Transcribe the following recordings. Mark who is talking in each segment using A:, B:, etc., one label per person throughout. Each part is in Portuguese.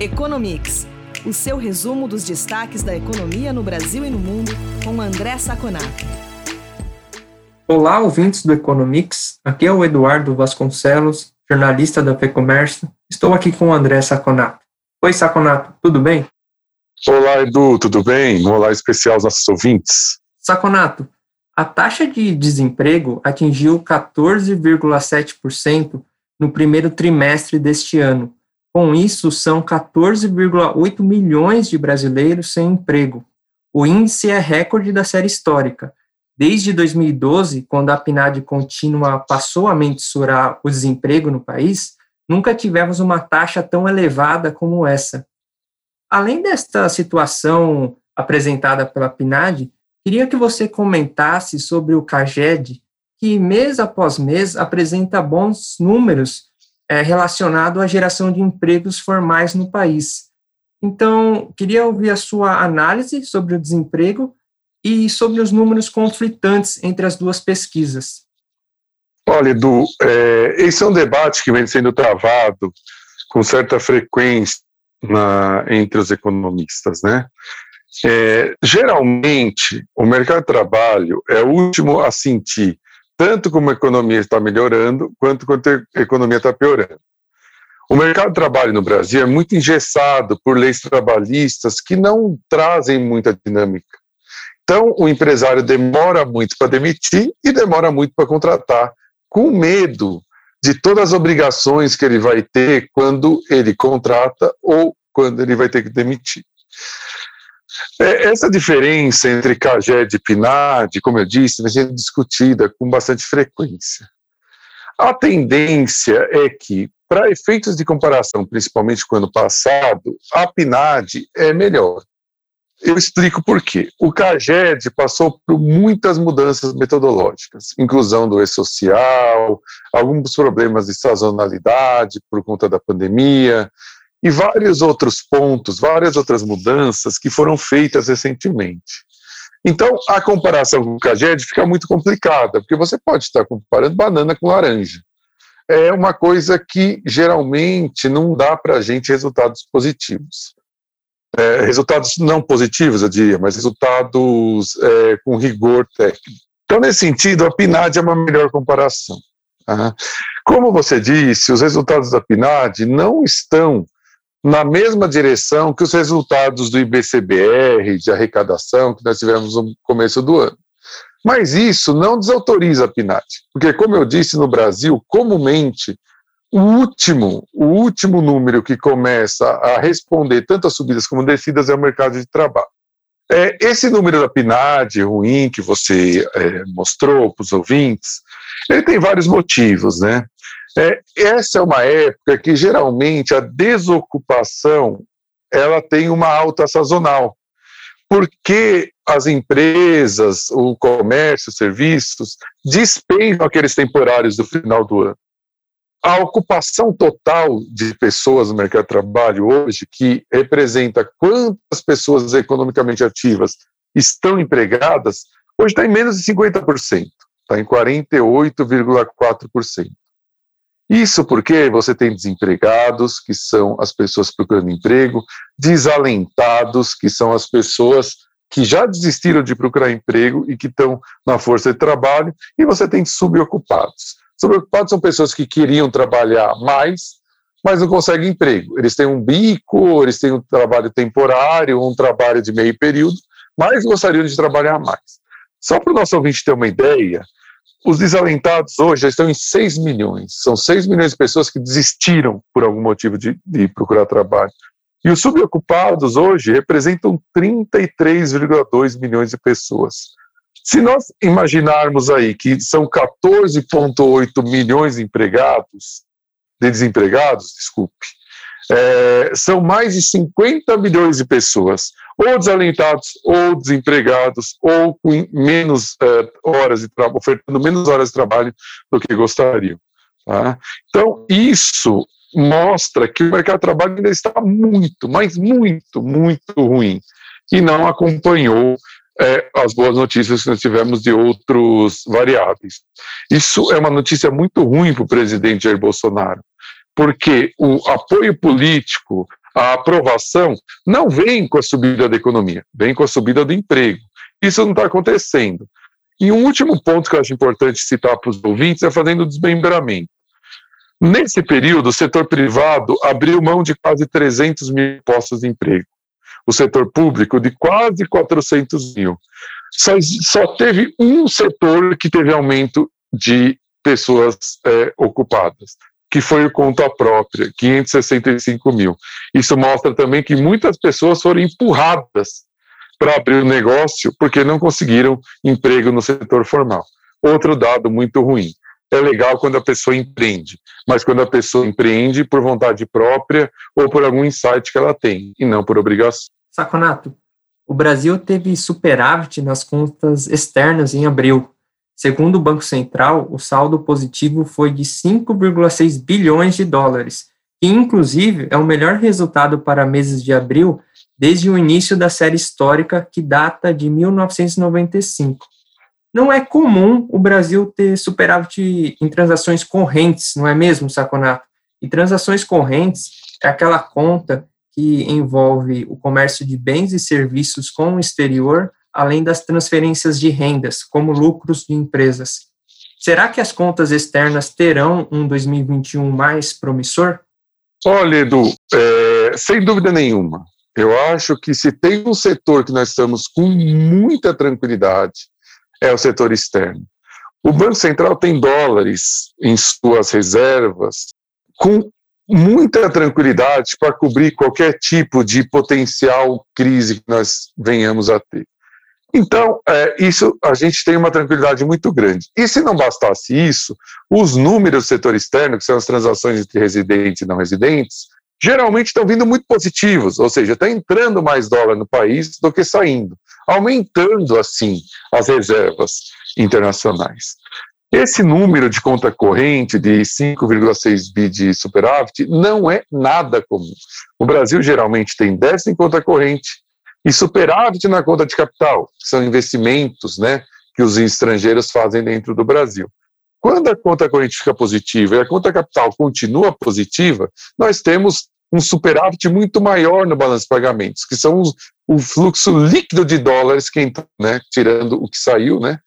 A: Economics, o seu resumo dos destaques da economia no Brasil e no mundo, com André Saconato.
B: Olá, ouvintes do Economics. Aqui é o Eduardo Vasconcelos, jornalista da FEComércio. Estou aqui com o André Saconato. Oi, Saconato, tudo bem?
C: Olá, Edu, tudo bem? Um olá especial aos nossos ouvintes.
B: Saconato, a taxa de desemprego atingiu 14,7% no primeiro trimestre deste ano, com isso, são 14,8 milhões de brasileiros sem emprego. O índice é recorde da série histórica. Desde 2012, quando a PNAD contínua passou a mensurar o desemprego no país, nunca tivemos uma taxa tão elevada como essa. Além desta situação apresentada pela PNAD, queria que você comentasse sobre o CAGED, que mês após mês apresenta bons números é, relacionado à geração de empregos formais no país. Então, queria ouvir a sua análise sobre o desemprego e sobre os números conflitantes entre as duas pesquisas.
C: Olha, Edu, é, esse é um debate que vem sendo travado com certa frequência na, entre os economistas, né? É, geralmente, o mercado de trabalho é o último a sentir tanto como a economia está melhorando, quanto quanto a economia está piorando. O mercado de trabalho no Brasil é muito engessado por leis trabalhistas que não trazem muita dinâmica. Então, o empresário demora muito para demitir e demora muito para contratar, com medo de todas as obrigações que ele vai ter quando ele contrata ou quando ele vai ter que demitir. É, essa diferença entre CAGED e PNAD, como eu disse, vem sendo discutida com bastante frequência. A tendência é que, para efeitos de comparação, principalmente com o ano passado, a PNAD é melhor. Eu explico por quê. O CAGED passou por muitas mudanças metodológicas, inclusão do e-social, alguns problemas de sazonalidade por conta da pandemia, e vários outros pontos, várias outras mudanças que foram feitas recentemente. Então, a comparação com o CAGED fica muito complicada, porque você pode estar comparando banana com laranja. É uma coisa que geralmente não dá para a gente resultados positivos. É, resultados não positivos, eu diria, mas resultados é, com rigor técnico. Então, nesse sentido, a PNAD é uma melhor comparação. Tá? Como você disse, os resultados da PNAD não estão na mesma direção que os resultados do IBCBR de arrecadação que nós tivemos no começo do ano. Mas isso não desautoriza a PNAD, porque, como eu disse no Brasil, comumente, o último, o último número que começa a responder tanto as subidas como descidas é o mercado de trabalho. É, esse número da PNAD ruim que você é, mostrou para os ouvintes, ele tem vários motivos, né? É, essa é uma época que geralmente a desocupação ela tem uma alta sazonal, porque as empresas, o comércio, os serviços despejam aqueles temporários do final do ano. A ocupação total de pessoas no mercado de trabalho hoje, que representa quantas pessoas economicamente ativas estão empregadas, hoje está em menos de 50%, está em 48,4%. Isso porque você tem desempregados, que são as pessoas procurando emprego, desalentados, que são as pessoas que já desistiram de procurar emprego e que estão na força de trabalho, e você tem subocupados. Subocupados são pessoas que queriam trabalhar mais, mas não conseguem emprego. Eles têm um bico, eles têm um trabalho temporário, um trabalho de meio período, mas gostariam de trabalhar mais. Só para o nosso ouvinte ter uma ideia, os desalentados hoje já estão em 6 milhões. São 6 milhões de pessoas que desistiram por algum motivo de, de procurar trabalho. E os subocupados hoje representam 33,2 milhões de pessoas. Se nós imaginarmos aí que são 14,8 milhões de empregados, de desempregados, desculpe, é, são mais de 50 milhões de pessoas, ou desalentados, ou desempregados, ou com menos é, horas de trabalho, ofertando menos horas de trabalho do que gostariam. Tá? Então, isso mostra que o mercado de trabalho ainda está muito, mas muito, muito ruim, e não acompanhou é, as boas notícias que nós tivemos de outros variáveis. Isso é uma notícia muito ruim para o presidente Jair Bolsonaro, porque o apoio político a aprovação não vem com a subida da economia, vem com a subida do emprego. Isso não está acontecendo. E um último ponto que eu acho importante citar para os ouvintes é fazendo o desmembramento. Nesse período, o setor privado abriu mão de quase 300 mil postos de emprego. O setor público de quase 400 mil. Só, só teve um setor que teve aumento de pessoas é, ocupadas, que foi conta própria, 565 mil. Isso mostra também que muitas pessoas foram empurradas para abrir o negócio porque não conseguiram emprego no setor formal. Outro dado muito ruim. É legal quando a pessoa empreende, mas quando a pessoa empreende por vontade própria ou por algum insight que ela tem, e não por obrigação.
B: Saconato, o Brasil teve superávit nas contas externas em abril. Segundo o Banco Central, o saldo positivo foi de 5,6 bilhões de dólares, que inclusive é o melhor resultado para meses de abril desde o início da série histórica que data de 1995. Não é comum o Brasil ter superávit em transações correntes, não é mesmo, Saconato? E transações correntes é aquela conta que envolve o comércio de bens e serviços com o exterior, além das transferências de rendas, como lucros de empresas. Será que as contas externas terão um 2021 mais promissor?
C: Olha, Edu, é, sem dúvida nenhuma. Eu acho que se tem um setor que nós estamos com muita tranquilidade, é o setor externo. O Banco Central tem dólares em suas reservas com muita tranquilidade para cobrir qualquer tipo de potencial crise que nós venhamos a ter. Então, é, isso a gente tem uma tranquilidade muito grande. E se não bastasse isso, os números do setor externo, que são as transações entre residentes e não residentes, geralmente estão vindo muito positivos, ou seja, está entrando mais dólar no país do que saindo, aumentando assim as reservas internacionais. Esse número de conta corrente de 5,6 bi de superávit não é nada comum. O Brasil geralmente tem 10 em conta corrente e superávit na conta de capital, que são investimentos né, que os estrangeiros fazem dentro do Brasil. Quando a conta corrente fica positiva e a conta capital continua positiva, nós temos um superávit muito maior no balanço de pagamentos, que são os, o fluxo líquido de dólares que entra, né, tirando o que saiu, né,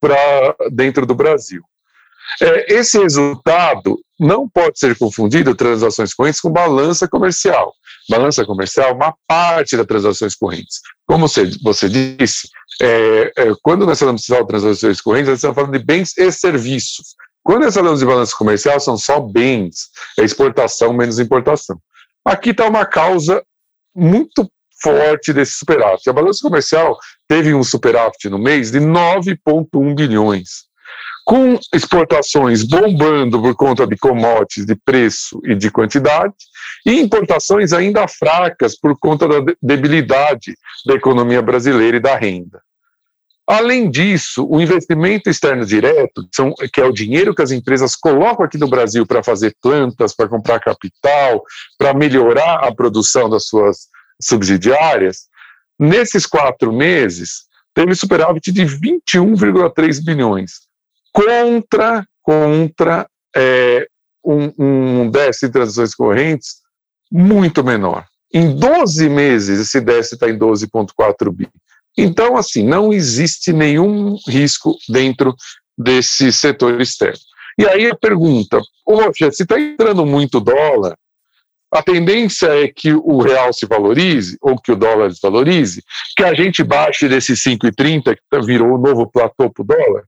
C: para dentro do Brasil. É, esse resultado não pode ser confundido, transações correntes, com balança comercial. Balança comercial uma parte das transações correntes. Como você, você disse, é, é, quando nós falamos de transações correntes, nós estamos falando de bens e serviços. Quando nós falamos de balança comercial, são só bens, é exportação menos importação. Aqui está uma causa muito forte desse superávit. A balança comercial teve um superávit no mês de 9,1 bilhões. Com exportações bombando por conta de commodities de preço e de quantidade, e importações ainda fracas por conta da debilidade da economia brasileira e da renda. Além disso, o investimento externo direto, que, é o dinheiro que as empresas colocam aqui no Brasil para fazer plantas, para comprar capital, para melhorar a produção das suas subsidiárias, nesses quatro meses teve superávit de 21,3 bilhões, contra, contra é, um, um déficit de transações correntes muito menor. Em 12 meses, esse déficit está em 12,4 bi. Então, assim, não existe nenhum risco dentro desse setor externo. E aí a pergunta, poxa, se está entrando muito dólar, a tendência é que o real se valorize, ou que o dólar desvalorize, que a gente baixe desse 5,30, que virou o novo platô para o dólar?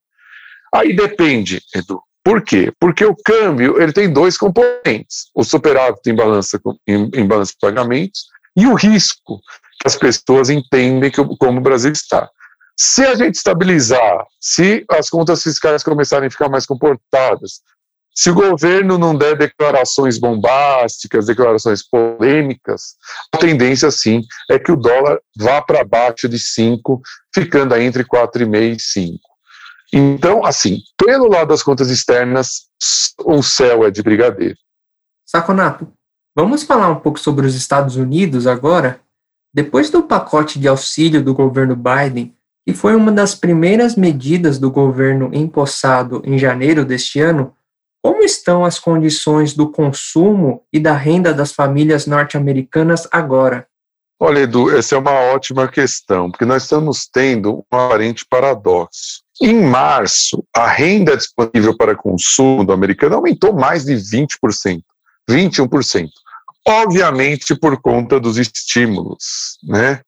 C: Aí depende, Edu. Por quê? Porque o câmbio ele tem dois componentes: o superávit em balança, em, em balança de pagamentos e o risco que as pessoas entendem que, como o Brasil está. Se a gente estabilizar, se as contas fiscais começarem a ficar mais comportadas, se o governo não der declarações bombásticas, declarações polêmicas, a tendência, sim, é que o dólar vá para baixo de 5, ficando aí entre 4,5 e 5. Então, assim, pelo lado das contas externas, o céu é de brigadeiro.
B: Saconato, vamos falar um pouco sobre os Estados Unidos agora? Depois do pacote de auxílio do governo Biden, que foi uma das primeiras medidas do governo empossado em janeiro deste ano, como estão as condições do consumo e da renda das famílias norte-americanas agora?
C: Olha, Edu, essa é uma ótima questão, porque nós estamos tendo um aparente paradoxo. Em março, a renda disponível para consumo do americano aumentou mais de 20%, 21%. Obviamente por conta dos estímulos, né?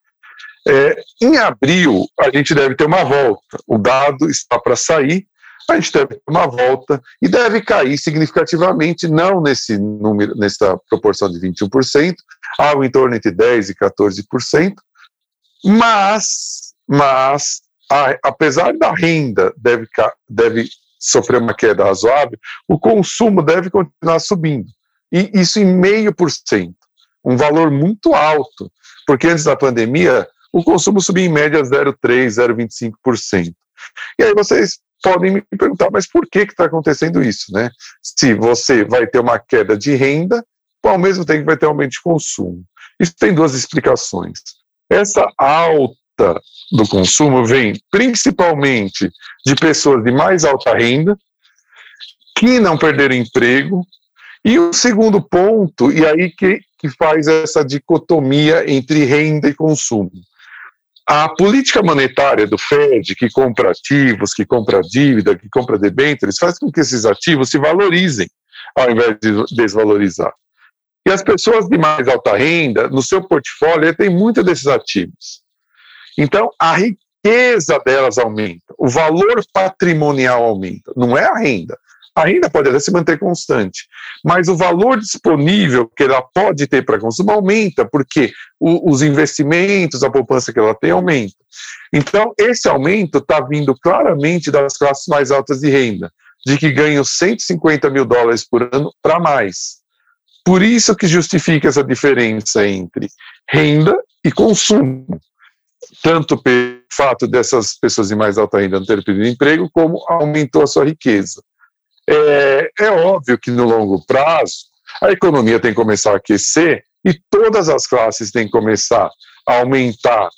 C: É, em abril, a gente deve ter uma volta. O dado está para sair, a gente deve ter uma volta e deve cair significativamente, não nesse número, nessa proporção de 21%, algo em torno entre 10% e 14%, mas, mas a, apesar da renda deve, deve sofrer uma queda razoável, o consumo deve continuar subindo. E isso em meio por cento, um valor muito alto, porque antes da pandemia o consumo subia em média 0,3%, 0,25%. E aí vocês podem me perguntar, mas por que está acontecendo isso? Né? Se você vai ter uma queda de renda, ao mesmo tempo vai ter aumento de consumo. Isso tem duas explicações. Essa alta do consumo vem principalmente de pessoas de mais alta renda, que não perderam emprego, e o segundo ponto, e aí que, que faz essa dicotomia entre renda e consumo. A política monetária do Fed, que compra ativos, que compra dívida, que compra debêntures, faz com que esses ativos se valorizem, ao invés de desvalorizar. E as pessoas de mais alta renda, no seu portfólio, têm muitos desses ativos. Então, a riqueza delas aumenta, o valor patrimonial aumenta, não é a renda. A renda pode até se manter constante, mas o valor disponível que ela pode ter para consumo aumenta, porque o, os investimentos, a poupança que ela tem aumenta. Então, esse aumento está vindo claramente das classes mais altas de renda, de que ganham 150 mil dólares por ano para mais. Por isso que justifica essa diferença entre renda e consumo, tanto pelo fato dessas pessoas de mais alta renda não terem perdido emprego, como aumentou a sua riqueza. É, é óbvio que no longo prazo a economia tem que começar a aquecer e todas as classes têm que começar a aumentar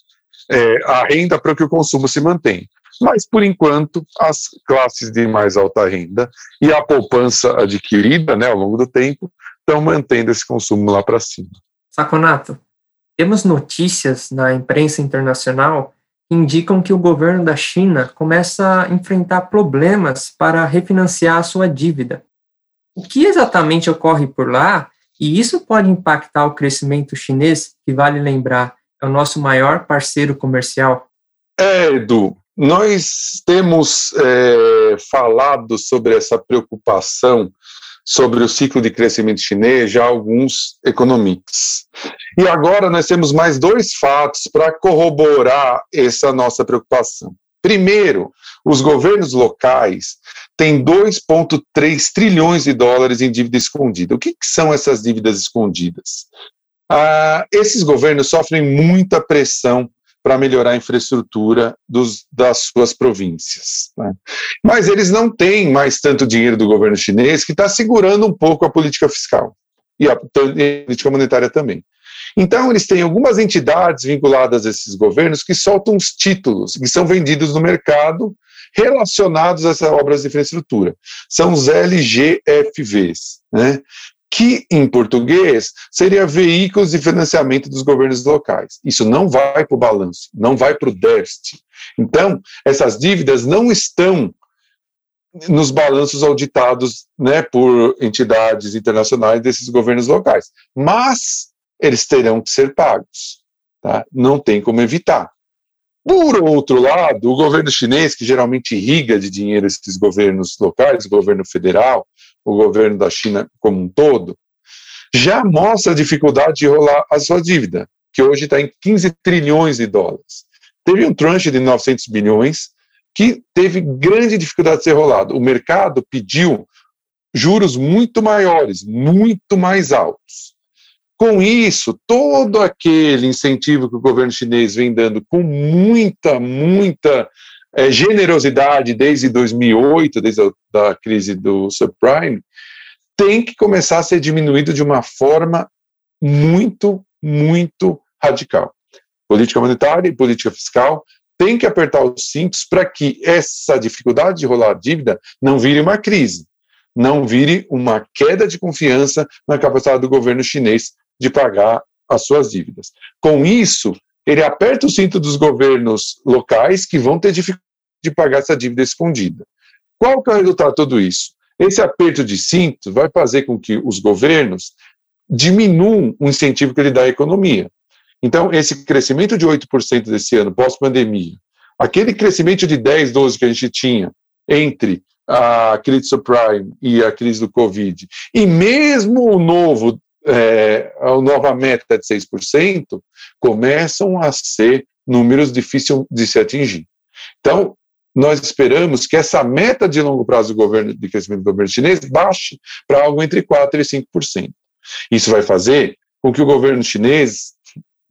C: é, a renda para que o consumo se mantenha. Mas, por enquanto, as classes de mais alta renda e a poupança adquirida né, ao longo do tempo estão mantendo esse consumo lá para cima.
B: Saconato, temos notícias na imprensa internacional indicam que o governo da China começa a enfrentar problemas para refinanciar a sua dívida. O que exatamente ocorre por lá? E isso pode impactar o crescimento chinês, que vale lembrar, é o nosso maior parceiro comercial?
C: É, Edu, nós temos é, falado sobre essa preocupação sobre o ciclo de crescimento chinês já alguns economistas. E agora nós temos mais dois fatos para corroborar essa nossa preocupação. Primeiro, os governos locais têm 2,3 trilhões de dólares em dívida escondida. O que, que são essas dívidas escondidas? Ah, esses governos sofrem muita pressão para melhorar a infraestrutura dos, das suas províncias. Né? Mas eles não têm mais tanto dinheiro do governo chinês que está segurando um pouco a política fiscal e a, política monetária também. Então, eles têm algumas entidades vinculadas a esses governos que soltam os títulos que são vendidos no mercado relacionados a essas obras de infraestrutura. São os LGFVs. Né? Que em português seria veículos de financiamento dos governos locais. Isso não vai para o balanço, não vai para o déficit. Então, essas dívidas não estão nos balanços auditados né, por entidades internacionais desses governos locais, mas eles terão que ser pagos. Tá? Não tem como evitar. Por outro lado, o governo chinês, que geralmente irriga de dinheiro esses governos locais, o governo federal, o governo da China como um todo, já mostra a dificuldade de rolar a sua dívida, que hoje está em 15 trilhões de dólares. Teve um tranche de 900 bilhões que teve grande dificuldade de ser rolado. O mercado pediu juros muito maiores, muito mais altos. Com isso, todo aquele incentivo que o governo chinês vem dando com muita, muita é, generosidade desde 2008, desde a da crise do subprime, tem que começar a ser diminuído de uma forma muito, muito radical. Política monetária e política fiscal tem que apertar os cintos para que essa dificuldade de rolar dívida não vire uma crise. não vire uma queda de confiança na capacidade do governo chinês de pagar as suas dívidas. Com isso, ele aperta o cinto dos governos locais que vão ter dificuldade de pagar essa dívida escondida. Qual que é o resultado de tudo isso? Esse aperto de cinto vai fazer com que os governos diminuam o incentivo que ele dá à economia. Então, esse crescimento de 8% desse ano, pós-pandemia, aquele crescimento de 10, 12 que a gente tinha entre a crise subprime e a crise do Covid, e mesmo o novo, é, a nova meta de 6%, começam a ser números difíceis de se atingir. Então, nós esperamos que essa meta de longo prazo do governo de crescimento do governo chinês baixe para algo entre 4% e 5%. Isso vai fazer com que o governo chinês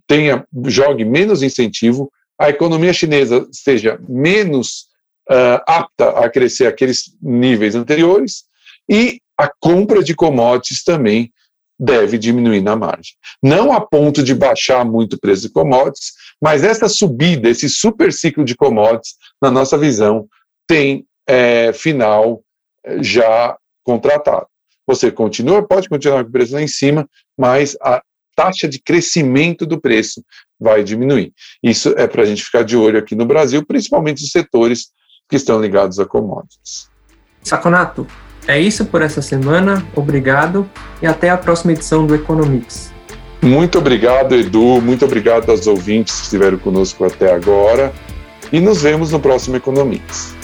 C: tenha jogue menos incentivo, a economia chinesa seja menos uh, apta a crescer aqueles níveis anteriores e a compra de commodities também deve diminuir na margem. Não a ponto de baixar muito o preço de commodities, mas essa subida, esse super ciclo de commodities, na nossa visão, tem é, final é, já contratado. Você continua, pode continuar com o preço lá em cima, mas a taxa de crescimento do preço vai diminuir. Isso é para a gente ficar de olho aqui no Brasil, principalmente os setores que estão ligados a commodities.
B: Saconato, é isso por essa semana. Obrigado e até a próxima edição do Economics.
C: Muito obrigado, Edu. Muito obrigado aos ouvintes que estiveram conosco até agora. E nos vemos no próximo Economics.